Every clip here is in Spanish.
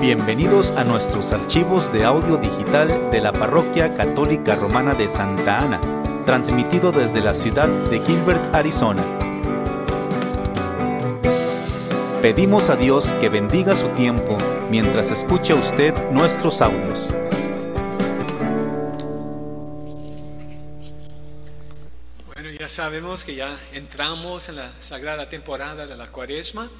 Bienvenidos a nuestros archivos de audio digital de la Parroquia Católica Romana de Santa Ana, transmitido desde la ciudad de Gilbert, Arizona. Pedimos a Dios que bendiga su tiempo mientras escucha usted nuestros audios. Bueno, ya sabemos que ya entramos en la sagrada temporada de la cuaresma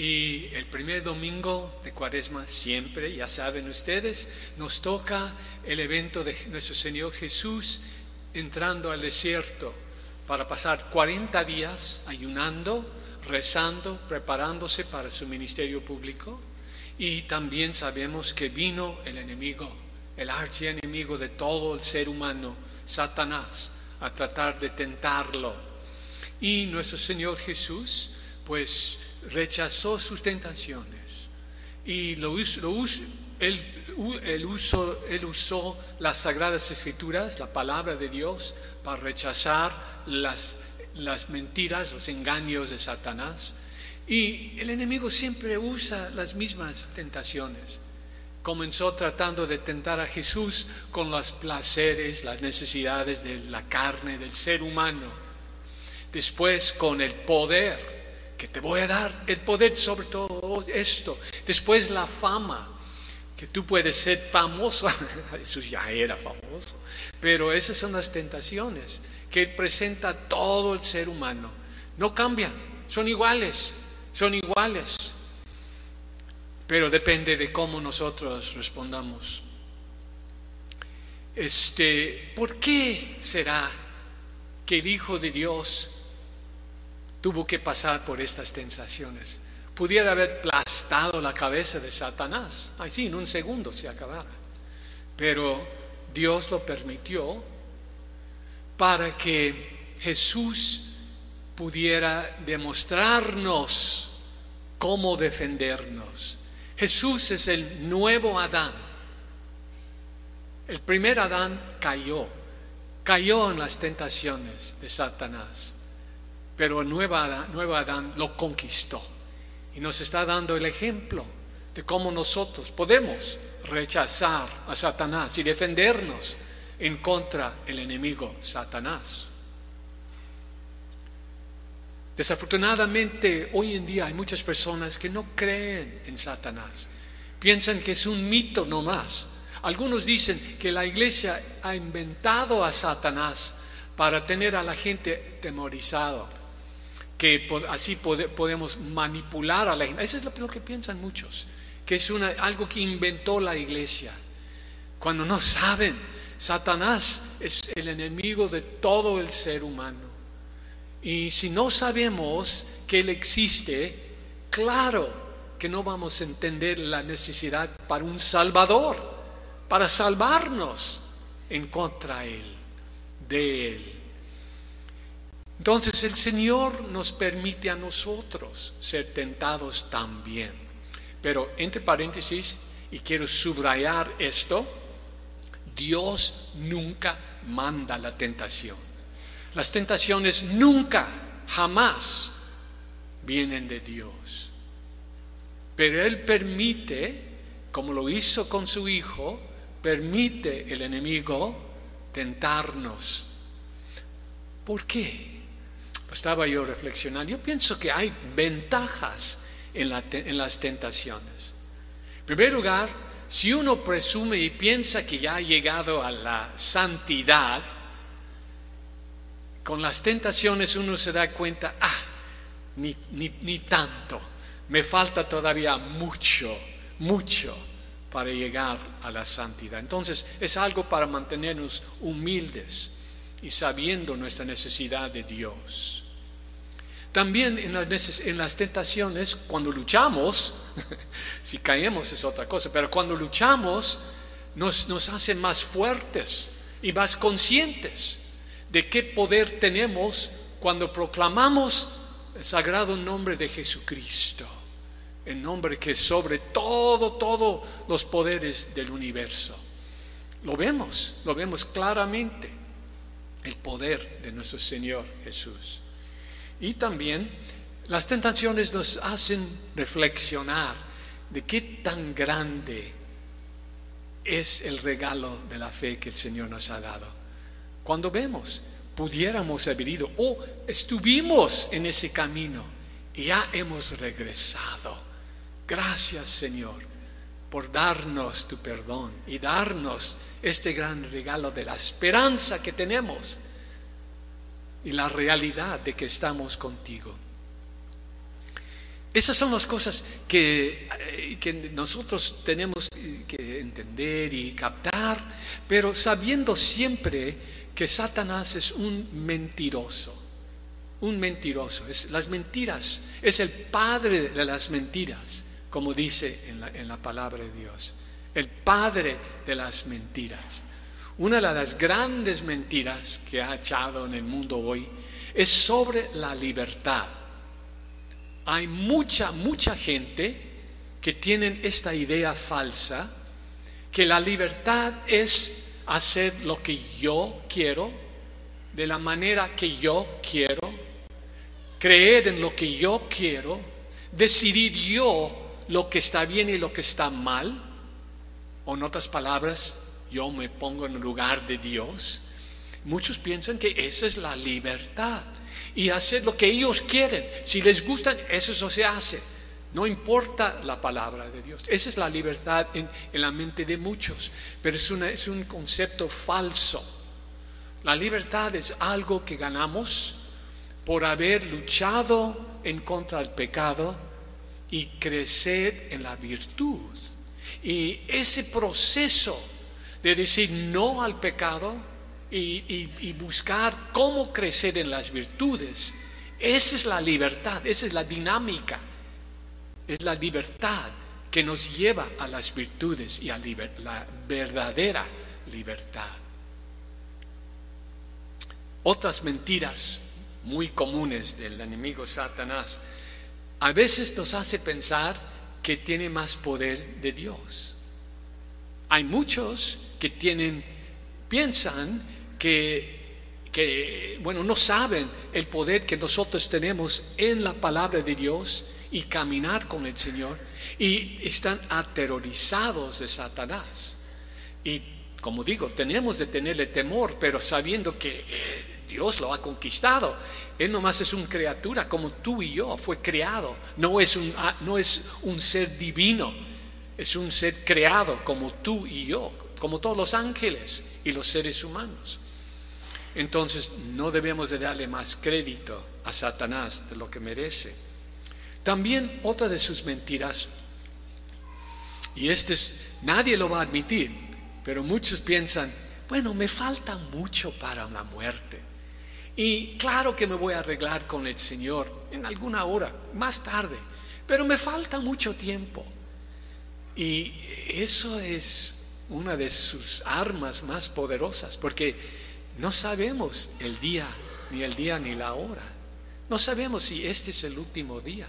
y el primer domingo de cuaresma siempre, ya saben ustedes, nos toca el evento de nuestro Señor Jesús entrando al desierto para pasar 40 días ayunando, rezando, preparándose para su ministerio público. Y también sabemos que vino el enemigo, el archienemigo de todo el ser humano, Satanás, a tratar de tentarlo. Y nuestro Señor Jesús, pues rechazó sus tentaciones y lo, lo él, usó, él usó las sagradas escrituras, la palabra de Dios, para rechazar las, las mentiras, los engaños de Satanás. Y el enemigo siempre usa las mismas tentaciones. Comenzó tratando de tentar a Jesús con los placeres, las necesidades de la carne, del ser humano. Después con el poder que te voy a dar el poder sobre todo esto. Después la fama, que tú puedes ser famoso. Jesús ya era famoso. Pero esas son las tentaciones que Él presenta a todo el ser humano. No cambian, son iguales, son iguales. Pero depende de cómo nosotros respondamos. Este, ¿por qué será que el Hijo de Dios tuvo que pasar por estas tentaciones. Pudiera haber plastado la cabeza de Satanás, así en un segundo se acabara. Pero Dios lo permitió para que Jesús pudiera demostrarnos cómo defendernos. Jesús es el nuevo Adán. El primer Adán cayó, cayó en las tentaciones de Satanás pero el nuevo Adán, lo conquistó. Y nos está dando el ejemplo de cómo nosotros podemos rechazar a Satanás y defendernos en contra del enemigo Satanás. Desafortunadamente, hoy en día hay muchas personas que no creen en Satanás. Piensan que es un mito nomás. Algunos dicen que la iglesia ha inventado a Satanás para tener a la gente temorizado que así podemos manipular a la gente. Eso es lo que piensan muchos, que es algo que inventó la iglesia. Cuando no saben, Satanás es el enemigo de todo el ser humano. Y si no sabemos que Él existe, claro que no vamos a entender la necesidad para un Salvador, para salvarnos en contra Él, de Él. Entonces el Señor nos permite a nosotros ser tentados también. Pero entre paréntesis, y quiero subrayar esto, Dios nunca manda la tentación. Las tentaciones nunca, jamás vienen de Dios. Pero Él permite, como lo hizo con su Hijo, permite el enemigo tentarnos. ¿Por qué? Estaba yo reflexionando, yo pienso que hay ventajas en, las tentaciones. En primer lugar, si uno presume y piensa que ya ha llegado a la santidad, con las tentaciones uno se da cuenta, ah, ni, ni tanto, me falta todavía mucho, mucho para llegar a la santidad. Entonces es algo para mantenernos humildes y sabiendo nuestra necesidad de Dios. También en las, en las tentaciones, cuando luchamos, si caemos es otra cosa, pero cuando luchamos nos, nos hace más fuertes y más conscientes de qué poder tenemos cuando proclamamos el sagrado nombre de Jesucristo, el nombre que sobre todo, todos los poderes del universo. Lo vemos, lo vemos claramente, el poder de nuestro Señor Jesús. Y también las tentaciones nos hacen reflexionar de qué tan grande es el regalo de la fe que el Señor nos ha dado. Cuando vemos, pudiéramos haber ido o estuvimos en ese camino y ya hemos regresado. Gracias Señor por darnos tu perdón y darnos este gran regalo de la esperanza que tenemos y la realidad de que estamos contigo. Esas son las cosas que, eh, que, nosotros tenemos que entender y captar, pero sabiendo siempre que Satanás es un mentiroso, un mentiroso. Es, las mentiras, es el padre de las mentiras, como dice en la, palabra de Dios, el padre de las mentiras. Una de las grandes mentiras que ha echado en el mundo hoy es sobre la libertad hay mucha, mucha gente que tienen esta idea falsa, que la libertad es hacer lo que yo quiero, de la manera que yo quiero, creer en lo que yo quiero, decidir yo lo que está bien y lo que está mal, o en otras palabras, yo me pongo en el lugar de Dios. Muchos piensan que esa es la libertad y hacer lo que ellos quieren. Si les gustan, eso se hace. No importa la palabra de Dios. Esa es la libertad en, la mente de muchos, pero es, es un concepto falso. La libertad es algo que ganamos por haber luchado en contra del pecado y crecer en la virtud. Y ese proceso de decir no al pecado y, buscar cómo crecer en las virtudes. Esa es la libertad, esa es la dinámica. Es la libertad que nos lleva a las virtudes y a la verdadera libertad. Otras mentiras muy comunes del enemigo Satanás a veces nos hace pensar que tiene más poder de Dios. Hay muchos que tienen piensan que, bueno, no saben el poder que nosotros tenemos en la palabra de Dios y caminar con el Señor y están aterrorizados de Satanás. Y como digo, tenemos de tenerle temor, pero sabiendo que eh, Dios lo ha conquistado. Él nomás es una criatura como tú y yo, fue creado. No es un, ah, no es un ser divino, es un ser creado como tú y yo, como todos los ángeles y los seres humanos. Entonces no debemos de darle más crédito a Satanás de lo que merece. También otra de sus mentiras, y este es, nadie lo va a admitir, pero muchos piensan, bueno, me falta mucho para la muerte. Y claro que me voy a arreglar con el Señor en alguna hora, más tarde, pero me falta mucho tiempo. Y eso es una de sus armas más poderosas, porque no sabemos el día, ni el día, ni la hora. No sabemos si este es el último día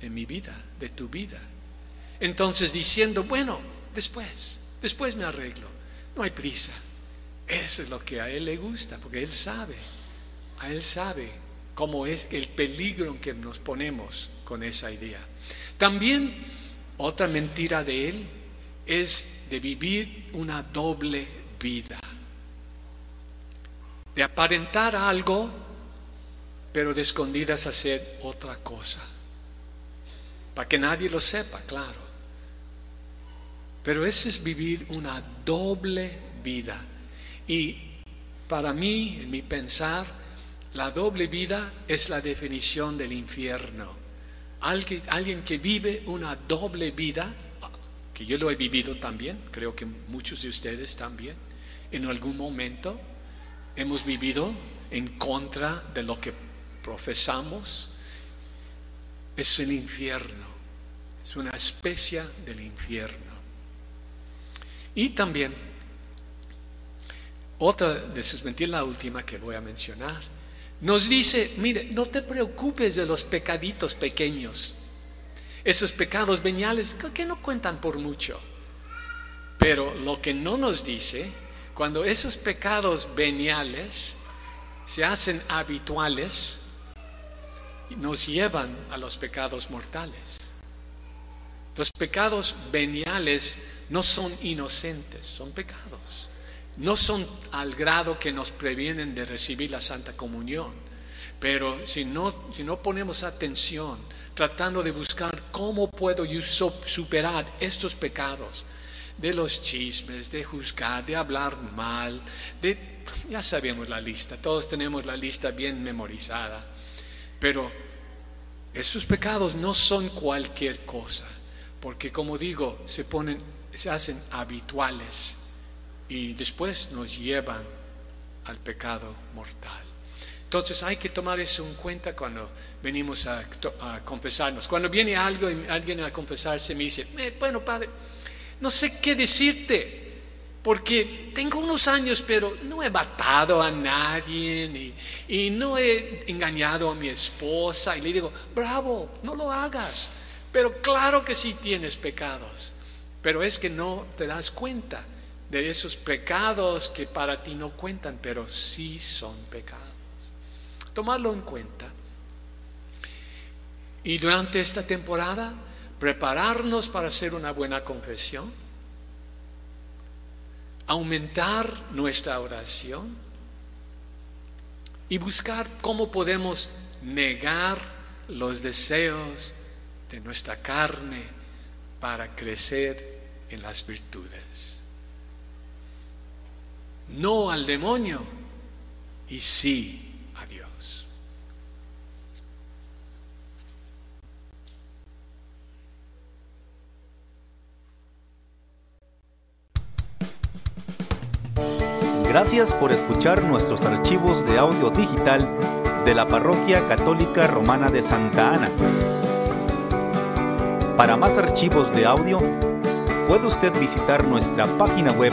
de mi vida, de tu vida. Entonces diciendo, bueno, después, después me arreglo. No hay prisa. Eso es lo que a Él le gusta, porque Él sabe, a Él sabe cómo es el peligro en que nos ponemos con esa idea. También otra mentira de Él es de vivir una doble vida de aparentar algo, pero de escondidas hacer otra cosa. Para que nadie lo sepa, claro. Pero ese es vivir una doble vida. Y para mí, en mi pensar, la doble vida es la definición del infierno. Alguien, que vive una doble vida, que yo lo he vivido también, creo que muchos de ustedes también, en algún momento, hemos vivido en contra de lo que profesamos, es el infierno, es una especie del infierno. Y también, otra de sus mentiras, la última que voy a mencionar, nos dice, mire, no te preocupes de los pecaditos pequeños, esos pecados veniales que no cuentan por mucho, pero lo que no nos dice cuando esos pecados veniales se hacen habituales, nos llevan a los pecados mortales. Los pecados veniales no son inocentes, son pecados. No son al grado que nos previenen de recibir la Santa Comunión. Pero si no, si no ponemos atención, tratando de buscar cómo puedo yo superar estos pecados, de los chismes, de juzgar, de hablar mal, de ya sabemos la lista, todos tenemos la lista bien memorizada, pero esos pecados no son cualquier cosa, porque como digo, se ponen, se hacen habituales y después nos llevan al pecado mortal. Entonces hay que tomar eso en cuenta cuando venimos a, confesarnos. Cuando viene algo, alguien a confesarse me dice, eh, bueno padre, no sé qué decirte porque tengo unos años, pero no he matado a nadie y, no he engañado a mi esposa. Y le digo, bravo, no lo hagas. Pero claro que sí tienes pecados. Pero es que no te das cuenta de esos pecados que para ti no cuentan, pero sí son pecados. Tomarlo en cuenta. Y durante esta temporada, prepararnos para hacer una buena confesión aumentar nuestra oración y buscar cómo podemos negar los deseos de nuestra carne para crecer en las virtudes. No al demonio y sí Gracias por escuchar nuestros archivos de audio digital de la Parroquia Católica Romana de Santa Ana. Para más archivos de audio, puede usted visitar nuestra página web